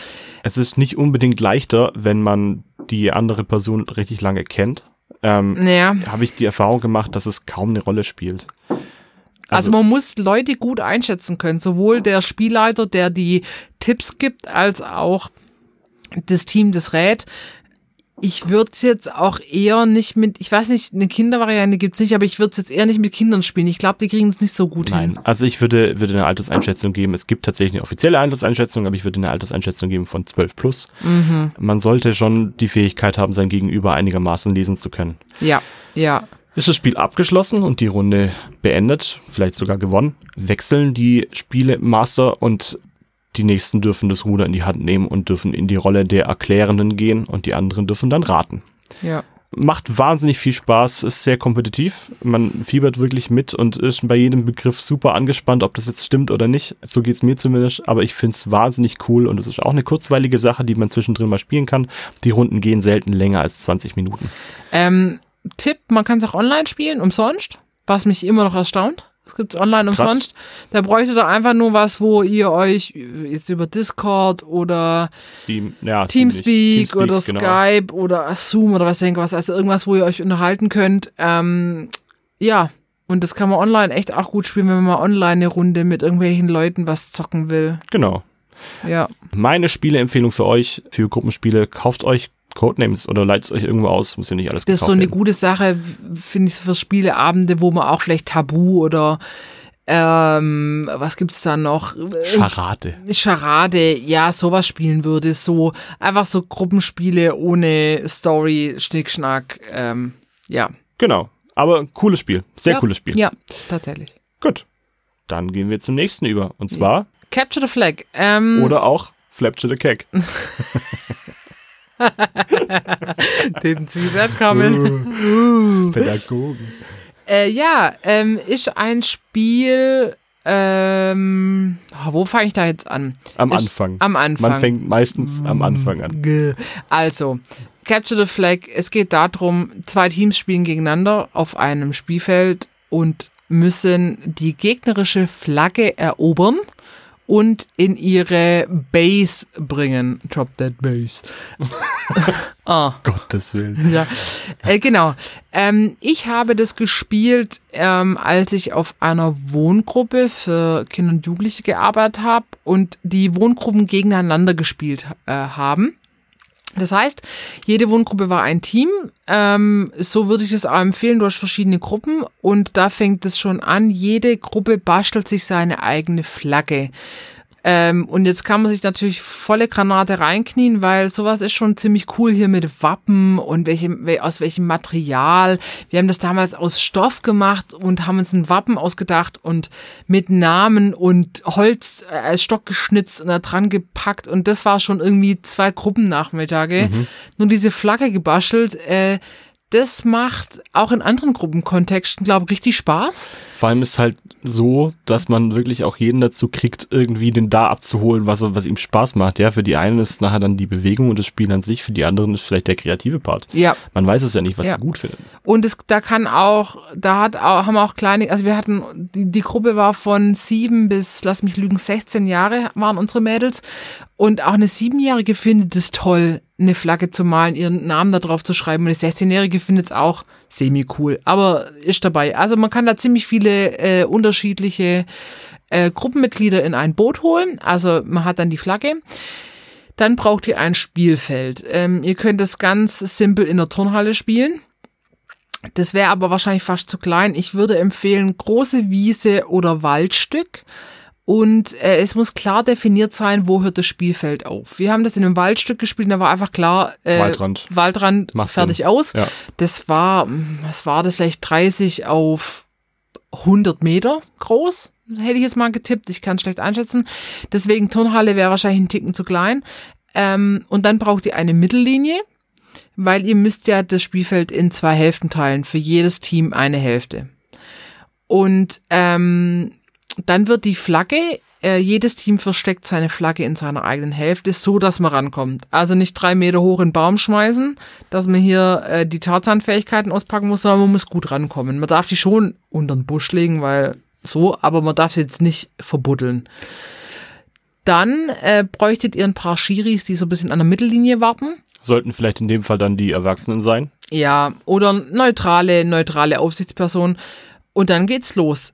Es ist nicht unbedingt leichter, wenn man die andere Person richtig lange kennt. Ähm, ja. Habe ich die Erfahrung gemacht, dass es kaum eine Rolle spielt. Also, also, man muss Leute gut einschätzen können, sowohl der Spielleiter, der die Tipps gibt, als auch das Team des Rät. Ich würde es jetzt auch eher nicht mit, ich weiß nicht, eine Kindervariante gibt's nicht, aber ich würde es jetzt eher nicht mit Kindern spielen. Ich glaube, die kriegen es nicht so gut Nein. hin. Also ich würde, würde eine Alterseinschätzung geben. Es gibt tatsächlich eine offizielle Alterseinschätzung, aber ich würde eine Alterseinschätzung geben von 12 plus. Mhm. Man sollte schon die Fähigkeit haben, sein Gegenüber einigermaßen lesen zu können. Ja, ja ist das Spiel abgeschlossen und die Runde beendet, vielleicht sogar gewonnen, wechseln die Spielemaster und die nächsten dürfen das Ruder in die Hand nehmen und dürfen in die Rolle der Erklärenden gehen und die anderen dürfen dann raten. Ja. Macht wahnsinnig viel Spaß, ist sehr kompetitiv. Man fiebert wirklich mit und ist bei jedem Begriff super angespannt, ob das jetzt stimmt oder nicht. So geht's mir zumindest. Aber ich find's wahnsinnig cool und es ist auch eine kurzweilige Sache, die man zwischendrin mal spielen kann. Die Runden gehen selten länger als 20 Minuten. Ähm, Tipp, man kann es auch online spielen, umsonst, was mich immer noch erstaunt. Es gibt online Krass. umsonst. Da bräuchte ihr einfach nur was, wo ihr euch jetzt über Discord oder Steam, ja, Teamspeak, Teamspeak, oder genau. Skype oder Zoom oder was was, also irgendwas, wo ihr euch unterhalten könnt. Ähm, ja, und das kann man online echt auch gut spielen, wenn man mal online eine Runde mit irgendwelchen Leuten was zocken will. Genau. Ja. Meine Spieleempfehlung für euch, für Gruppenspiele, kauft euch Codenames oder leitet es euch irgendwo aus, muss ja nicht alles Das ist so eine werden. gute Sache, finde ich, für Spieleabende, wo man auch vielleicht Tabu oder ähm, was gibt's da noch? Charade. Charade, ja, sowas spielen würde. So einfach so Gruppenspiele ohne Story, Schnickschnack, ähm, ja. Genau. Aber cooles Spiel. Sehr ja, cooles Spiel. Ja, tatsächlich. Gut. Dann gehen wir zum nächsten über. Und zwar Capture the Flag. Ähm, oder auch Flapture the Cake. <laughs> Didn't see that coming. Uh, Pädagogen. Äh, ja, ähm, ist ein Spiel. Ähm, wo fange ich da jetzt an? Am ist, Anfang. Am Anfang. Man fängt meistens am Anfang an. Also, Capture the Flag. Es geht darum, zwei Teams spielen gegeneinander auf einem Spielfeld und müssen die gegnerische Flagge erobern und in ihre Base bringen. Drop that Base. <laughs> ah. Gottes Willen. Ja, äh, genau. Ähm, ich habe das gespielt, ähm, als ich auf einer Wohngruppe für Kinder und Jugendliche gearbeitet habe und die Wohngruppen gegeneinander gespielt äh, haben. Das heißt, jede Wohngruppe war ein Team. Ähm, so würde ich es auch empfehlen. Du hast verschiedene Gruppen und da fängt es schon an. Jede Gruppe bastelt sich seine eigene Flagge. Ähm, und jetzt kann man sich natürlich volle Granate reinknien, weil sowas ist schon ziemlich cool hier mit Wappen und welchem, aus welchem Material. Wir haben das damals aus Stoff gemacht und haben uns ein Wappen ausgedacht und mit Namen und Holz äh, als Stock geschnitzt und da dran gepackt. Und das war schon irgendwie zwei Gruppennachmittage. Mhm. Nur diese Flagge gebastelt. Äh, das macht auch in anderen Gruppenkontexten, glaube ich, richtig Spaß. Vor allem ist halt so, dass man wirklich auch jeden dazu kriegt, irgendwie den da abzuholen, was, was ihm Spaß macht. Ja, für die einen ist nachher dann die Bewegung und das Spiel an sich, für die anderen ist vielleicht der kreative Part. Ja. Man weiß es ja nicht, was ja. sie gut finden. Und es, da kann auch, da hat auch, haben auch kleine, also wir hatten, die, die Gruppe war von sieben bis, lass mich lügen, 16 Jahre waren unsere Mädels. Und auch eine Siebenjährige findet es toll, eine Flagge zu malen, ihren Namen da drauf zu schreiben. Und eine 16-Jährige findet es auch semi-cool, aber ist dabei. Also man kann da ziemlich viele äh, unterschiedliche äh, Gruppenmitglieder in ein Boot holen. Also man hat dann die Flagge. Dann braucht ihr ein Spielfeld. Ähm, ihr könnt das ganz simpel in der Turnhalle spielen. Das wäre aber wahrscheinlich fast zu klein. Ich würde empfehlen, große Wiese oder Waldstück. Und äh, es muss klar definiert sein, wo hört das Spielfeld auf. Wir haben das in einem Waldstück gespielt, da war einfach klar, äh, Waldrand, Waldrand Macht fertig Sinn. aus. Ja. Das war, was war das, vielleicht 30 auf 100 Meter groß, hätte ich jetzt mal getippt. Ich kann es schlecht einschätzen. Deswegen Turnhalle wäre wahrscheinlich ein Ticken zu klein. Ähm, und dann braucht ihr eine Mittellinie, weil ihr müsst ja das Spielfeld in zwei Hälften teilen. Für jedes Team eine Hälfte. Und ähm, dann wird die Flagge, äh, jedes Team versteckt seine Flagge in seiner eigenen Hälfte, so dass man rankommt. Also nicht drei Meter hoch in den Baum schmeißen, dass man hier äh, die Tarzan-Fähigkeiten auspacken muss, sondern man muss gut rankommen. Man darf die schon unter den Busch legen, weil so, aber man darf sie jetzt nicht verbuddeln. Dann äh, bräuchtet ihr ein paar Schiris, die so ein bisschen an der Mittellinie warten. Sollten vielleicht in dem Fall dann die Erwachsenen sein. Ja, oder neutrale, neutrale Aufsichtsperson. Und dann geht's los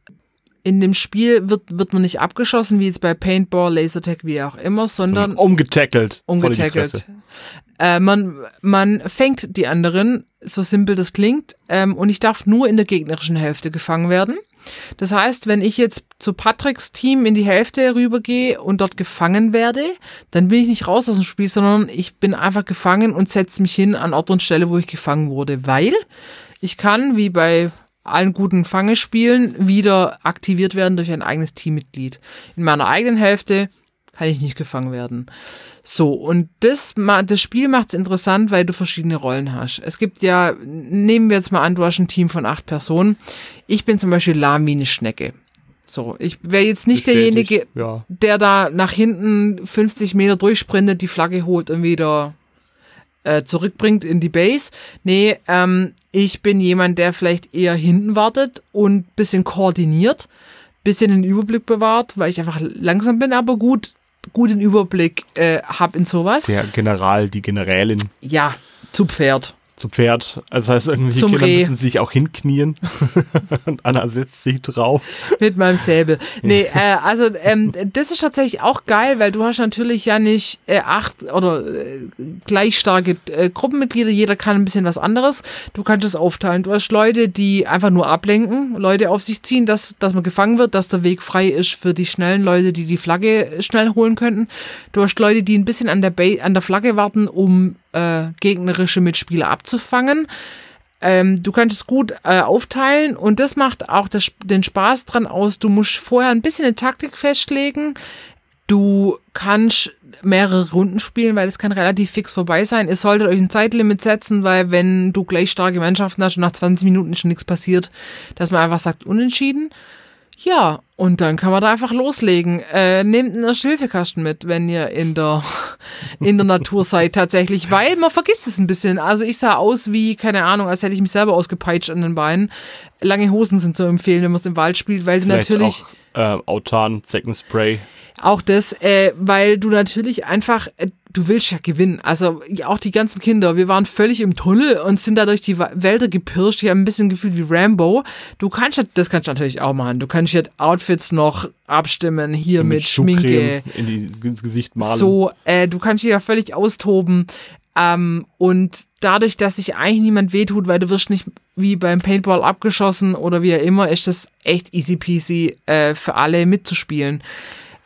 in dem Spiel wird, wird man nicht abgeschossen, wie jetzt bei Paintball, Lasertag, wie auch immer, sondern so umgetackelt. Umgetackelt. Äh, man, man fängt die anderen, so simpel das klingt, ähm, und ich darf nur in der gegnerischen Hälfte gefangen werden. Das heißt, wenn ich jetzt zu Patricks Team in die Hälfte rübergehe und dort gefangen werde, dann bin ich nicht raus aus dem Spiel, sondern ich bin einfach gefangen und setze mich hin an Ort und Stelle, wo ich gefangen wurde, weil ich kann, wie bei allen guten Fangespielen wieder aktiviert werden durch ein eigenes Teammitglied. In meiner eigenen Hälfte kann ich nicht gefangen werden. So, und das, das Spiel macht es interessant, weil du verschiedene Rollen hast. Es gibt ja, nehmen wir jetzt mal an, du hast ein Team von acht Personen. Ich bin zum Beispiel lahm wie eine Schnecke. So, ich wäre jetzt nicht Bestätigt, derjenige, ja. der da nach hinten 50 Meter durchsprintet, die Flagge holt und wieder äh, zurückbringt in die Base. Nee, ähm, ich bin jemand, der vielleicht eher hinten wartet und bisschen koordiniert, bisschen den Überblick bewahrt, weil ich einfach langsam bin, aber gut, gut den Überblick äh, hab in sowas. Der General, die Generälin. Ja, zu Pferd zu Pferd. Also das heißt, irgendwie Zum Kinder Reh. müssen sich auch hinknien. <laughs> und Anna setzt sich drauf. Mit meinem Säbel. Nee, äh, also ähm, das ist tatsächlich auch geil, weil du hast natürlich ja nicht äh, acht oder äh, gleich starke äh, Gruppenmitglieder. Jeder kann ein bisschen was anderes. Du kannst es aufteilen. Du hast Leute, die einfach nur ablenken, Leute auf sich ziehen, dass, dass man gefangen wird, dass der Weg frei ist für die schnellen Leute, die die Flagge schnell holen könnten. Du hast Leute, die ein bisschen an der, ba an der Flagge warten, um äh, gegnerische Mitspieler abzufangen. Ähm, du kannst es gut äh, aufteilen und das macht auch das, den Spaß dran aus. Du musst vorher ein bisschen eine Taktik festlegen. Du kannst mehrere Runden spielen, weil es kann relativ fix vorbei sein. Ihr solltet euch ein Zeitlimit setzen, weil wenn du gleich starke Mannschaften hast und nach 20 Minuten schon nichts passiert, dass man einfach sagt, unentschieden. Ja, und dann kann man da einfach loslegen. Äh, nehmt einen Hilfekasten mit, wenn ihr in der, in der Natur <laughs> seid tatsächlich, weil man vergisst es ein bisschen. Also ich sah aus wie, keine Ahnung, als hätte ich mich selber ausgepeitscht an den Beinen. Lange Hosen sind zu empfehlen, wenn man es im Wald spielt, weil du Vielleicht natürlich... Auch, äh, Autan, Zeckenspray. Auch das, äh, weil du natürlich einfach, äh, du willst ja gewinnen. Also auch die ganzen Kinder, wir waren völlig im Tunnel und sind da durch die Wälder gepirscht. Ich habe ein bisschen gefühlt wie Rambo. Du kannst das kannst du natürlich auch machen. Du kannst jetzt Outfits noch abstimmen, hier mit, mit Schminke. In die, ins Gesicht malen. So, äh, du kannst dich ja völlig austoben. Ähm, und dadurch, dass sich eigentlich niemand wehtut, weil du wirst nicht wie beim Paintball abgeschossen oder wie auch immer, ist das echt easy peasy äh, für alle mitzuspielen.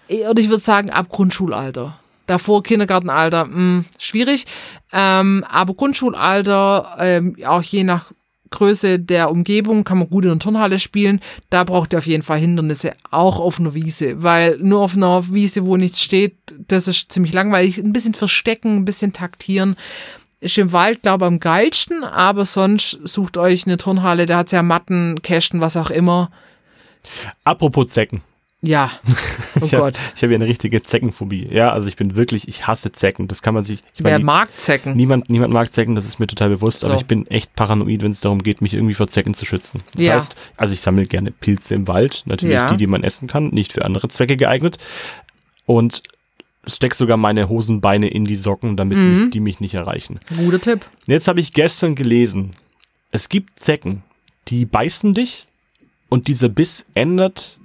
oder ich würde sagen, ab Grundschulalter. Davor Kindergartenalter, mh, schwierig. Ähm, aber Grundschulalter, ähm, auch je nach Größe der Umgebung kann man gut in der Turnhalle spielen. Da braucht ihr auf jeden Fall Hindernisse, auch auf einer Wiese, weil nur auf einer Wiese, wo nichts steht, das ist ziemlich langweilig. Ein bisschen verstecken, ein bisschen taktieren. Ist im Wald, glaube ich, am geilsten, aber sonst sucht euch eine Turnhalle, da hat's ja Matten, Kästen, was auch immer. Apropos Zecken. Ja. <laughs> Oh ich hab, Gott. Ich habe ja eine richtige Zeckenphobie. Ja, also ich bin wirklich, ich hasse Zecken. Das kann man sich. Ich Wer die- mag Zecken? Niemand, niemand mag Zecken, das ist mir total bewusst, aber So. ich bin echt paranoid, wenn es darum geht, mich irgendwie vor Zecken zu schützen. Das Ja. heißt, also ich sammle gerne Pilze im Wald, natürlich Ja. die, die man essen kann, nicht für andere Zwecke geeignet. Und steck sogar meine Hosenbeine in die Socken, damit Mhm. mich, die mich nicht erreichen. Guter Tipp. Jetzt habe ich gestern gelesen, es gibt Zecken, die beißen dich und dieser Biss ändert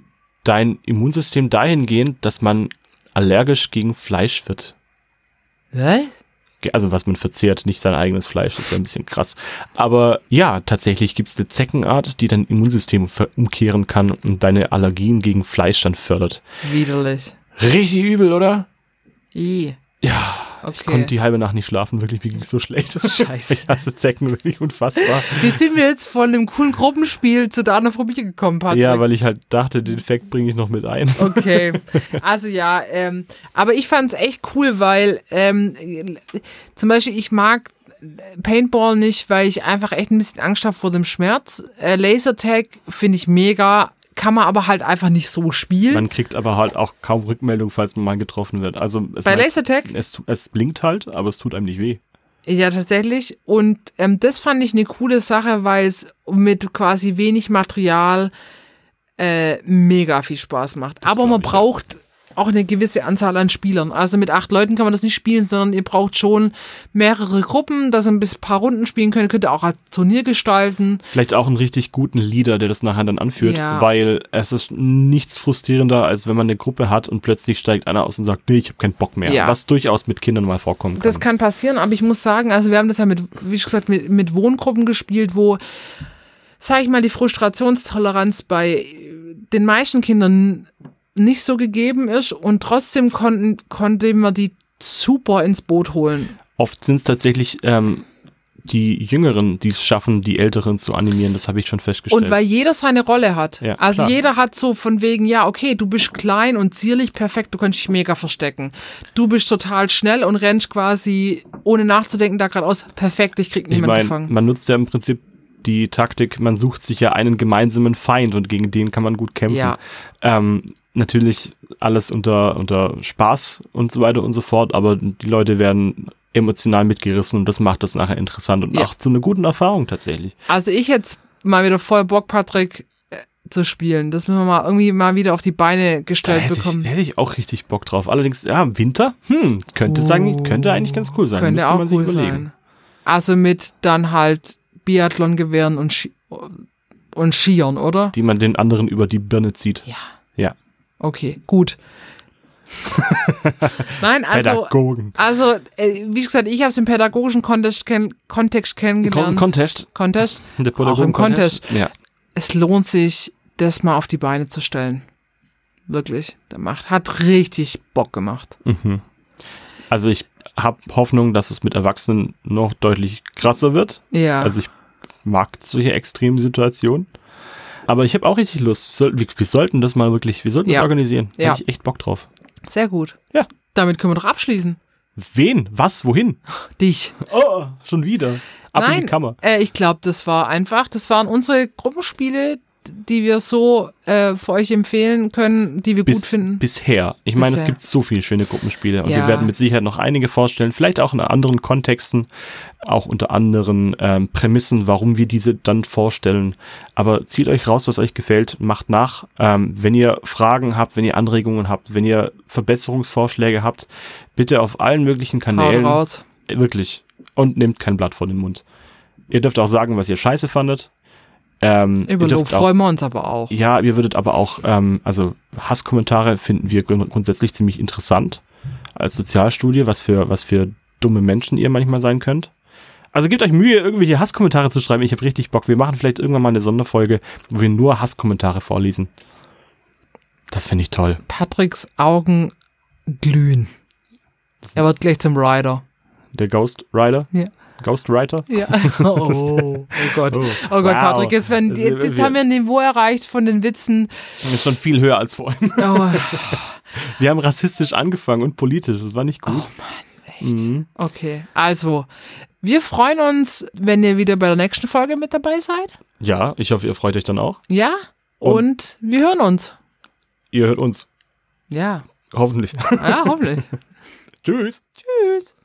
dein Immunsystem dahingehend, dass man allergisch gegen Fleisch wird. Was? Also was man verzehrt, nicht sein eigenes Fleisch, das wäre ein bisschen krass. Aber ja, tatsächlich gibt es eine Zeckenart, die dein Immunsystem umkehren kann und deine Allergien gegen Fleisch dann fördert. Widerlich. Richtig übel, oder? I. Ja, Okay. ich konnte die halbe Nacht nicht schlafen, wirklich, mir ging's so schlecht. Scheiße. <laughs> Ich hasse Zecken, wirklich unfassbar. Wie sind wir jetzt von dem coolen Gruppenspiel zu der Anophobie gekommen, Patrick? Ja, weil ich halt dachte, den Fact bringe ich noch mit ein. Okay, <laughs> also ja, ähm, aber ich fand's echt cool, weil ähm, zum Beispiel ich mag Paintball nicht, weil ich einfach echt ein bisschen Angst habe vor dem Schmerz. Äh, Lasertag finde ich mega, kann man aber halt einfach nicht so spielen. Man kriegt aber halt auch kaum Rückmeldung, falls man mal getroffen wird. Also es, Bei Lasertag? es, es blinkt halt, aber es tut einem nicht weh. Ja, tatsächlich. Und ähm, das fand ich eine coole Sache, weil es mit quasi wenig Material äh, mega viel Spaß macht. Aber man braucht auch eine gewisse Anzahl an Spielern. Also mit acht Leuten kann man das nicht spielen, sondern ihr braucht schon mehrere Gruppen, dass ihr ein paar Runden spielen könnt. Könnt ihr auch als Turnier gestalten. Vielleicht auch einen richtig guten Leader, der das nachher dann anführt, Ja. weil es ist nichts frustrierender, als wenn man eine Gruppe hat und plötzlich steigt einer aus und sagt, nee, ich habe keinen Bock mehr. Ja. Was durchaus mit Kindern mal vorkommen kann. Das kann passieren, aber ich muss sagen, also wir haben das ja mit, wie schon gesagt, mit, mit Wohngruppen gespielt, wo, sag ich mal, die Frustrationstoleranz bei den meisten Kindern nicht so gegeben ist und trotzdem konnten, konnte man die super ins Boot holen. Oft sind es tatsächlich ähm, die Jüngeren, die es schaffen, die Älteren zu animieren. Das habe ich schon festgestellt. Und weil jeder seine Rolle hat. Ja, also klar. jeder hat so von wegen, ja, okay, du bist klein und zierlich, perfekt, du kannst dich mega verstecken. Du bist total schnell und rennst quasi, ohne nachzudenken, da geradeaus, perfekt, ich krieg ich niemand meine, gefangen. man nutzt ja im Prinzip die Taktik, man sucht sich ja einen gemeinsamen Feind und gegen den kann man gut kämpfen. Ja. Ähm, natürlich alles unter, unter Spaß und so weiter und so fort, aber die Leute werden emotional mitgerissen und das macht das nachher interessant und Ja. auch zu einer guten Erfahrung tatsächlich. Also ich jetzt mal wieder voll Bock, Patrick äh, zu spielen. Das müssen wir mal irgendwie mal wieder auf die Beine gestellt hätte ich, bekommen. hätte ich auch richtig Bock drauf. Allerdings, ja, Winter, hm, könnte sagen, könnte eigentlich ganz cool sein. Könnte Müsste auch man sich cool überlegen. sein. Also mit dann halt Biathlon-Gewehren und, Ski und Skiern, oder? Die man den anderen über die Birne zieht. Ja. Ja. Okay, gut. <laughs> Nein, also, Pädagogen. also äh, wie gesagt, ich habe es im pädagogischen Kontext, kenn Kontext Kon kennengelernt. Contest. Contest. <laughs> Der Auch im Pädagogen-Contest. Ja. Es lohnt sich, das mal auf die Beine zu stellen. Wirklich. Der macht, hat richtig Bock gemacht. Mhm. Also ich habe Hoffnung, dass es mit Erwachsenen noch deutlich krasser wird. Ja. Also ich mag solche extremen Situationen. Aber ich habe auch richtig Lust. Wir, wir sollten das mal wirklich, wir sollten Ja. das organisieren. Da Ja. hab ich echt Bock drauf. Sehr gut. Ja. Damit können wir doch abschließen. Wen? Was? Wohin? <laughs> Dich. Oh, schon wieder. Ab in die Nein, Kammer. äh, ich glaube, das war einfach, das waren unsere Gruppenspiele, die wir so äh, für euch empfehlen können, die wir gut Bis, finden. bisher. Ich meine, es gibt so viele schöne Gruppenspiele und wir Ja. werden mit Sicherheit noch einige vorstellen, vielleicht auch in anderen Kontexten, auch unter anderen ähm, Prämissen, warum wir diese dann vorstellen. Aber zieht euch raus, was euch gefällt, macht nach. Ähm, wenn ihr Fragen habt, wenn ihr Anregungen habt, wenn ihr Verbesserungsvorschläge habt, bitte auf allen möglichen Haut Kanälen. raus. Äh, Wirklich. Und nehmt kein Blatt vor den Mund. Ihr dürft auch sagen, was ihr scheiße fandet. Ähm, Über Lob freuen wir uns aber auch. ja, ihr würdet aber auch, ähm, also Hasskommentare finden wir grund grundsätzlich ziemlich interessant als Sozialstudie, was für, was für dumme Menschen ihr manchmal sein könnt. Also gebt euch Mühe, irgendwelche Hasskommentare zu schreiben. Ich habe richtig Bock. Wir machen vielleicht irgendwann mal eine Sonderfolge, wo wir nur Hasskommentare vorlesen. Das finde ich toll. Patricks Augen glühen. Er wird gleich zum Rider. Der Ghost Rider? Ja. Ghost Writer? Ja. <laughs> <laughs> Oh, oh Gott. Oh, Oh Gott, wow. Patrick, jetzt, wenn, jetzt, jetzt haben wir ein Niveau erreicht von den Witzen. Ist schon viel höher als vorhin. Oh, <laughs> Wir haben rassistisch angefangen und politisch. Das war nicht gut. Mhm. okay, also, wir freuen uns, wenn ihr wieder bei der nächsten Folge mit dabei seid. Ja, ich hoffe, ihr freut euch dann auch. Ja? Und wir hören uns. Ihr hört uns. Ja. Hoffentlich. Ja, hoffentlich. Tschüss. Tschüss.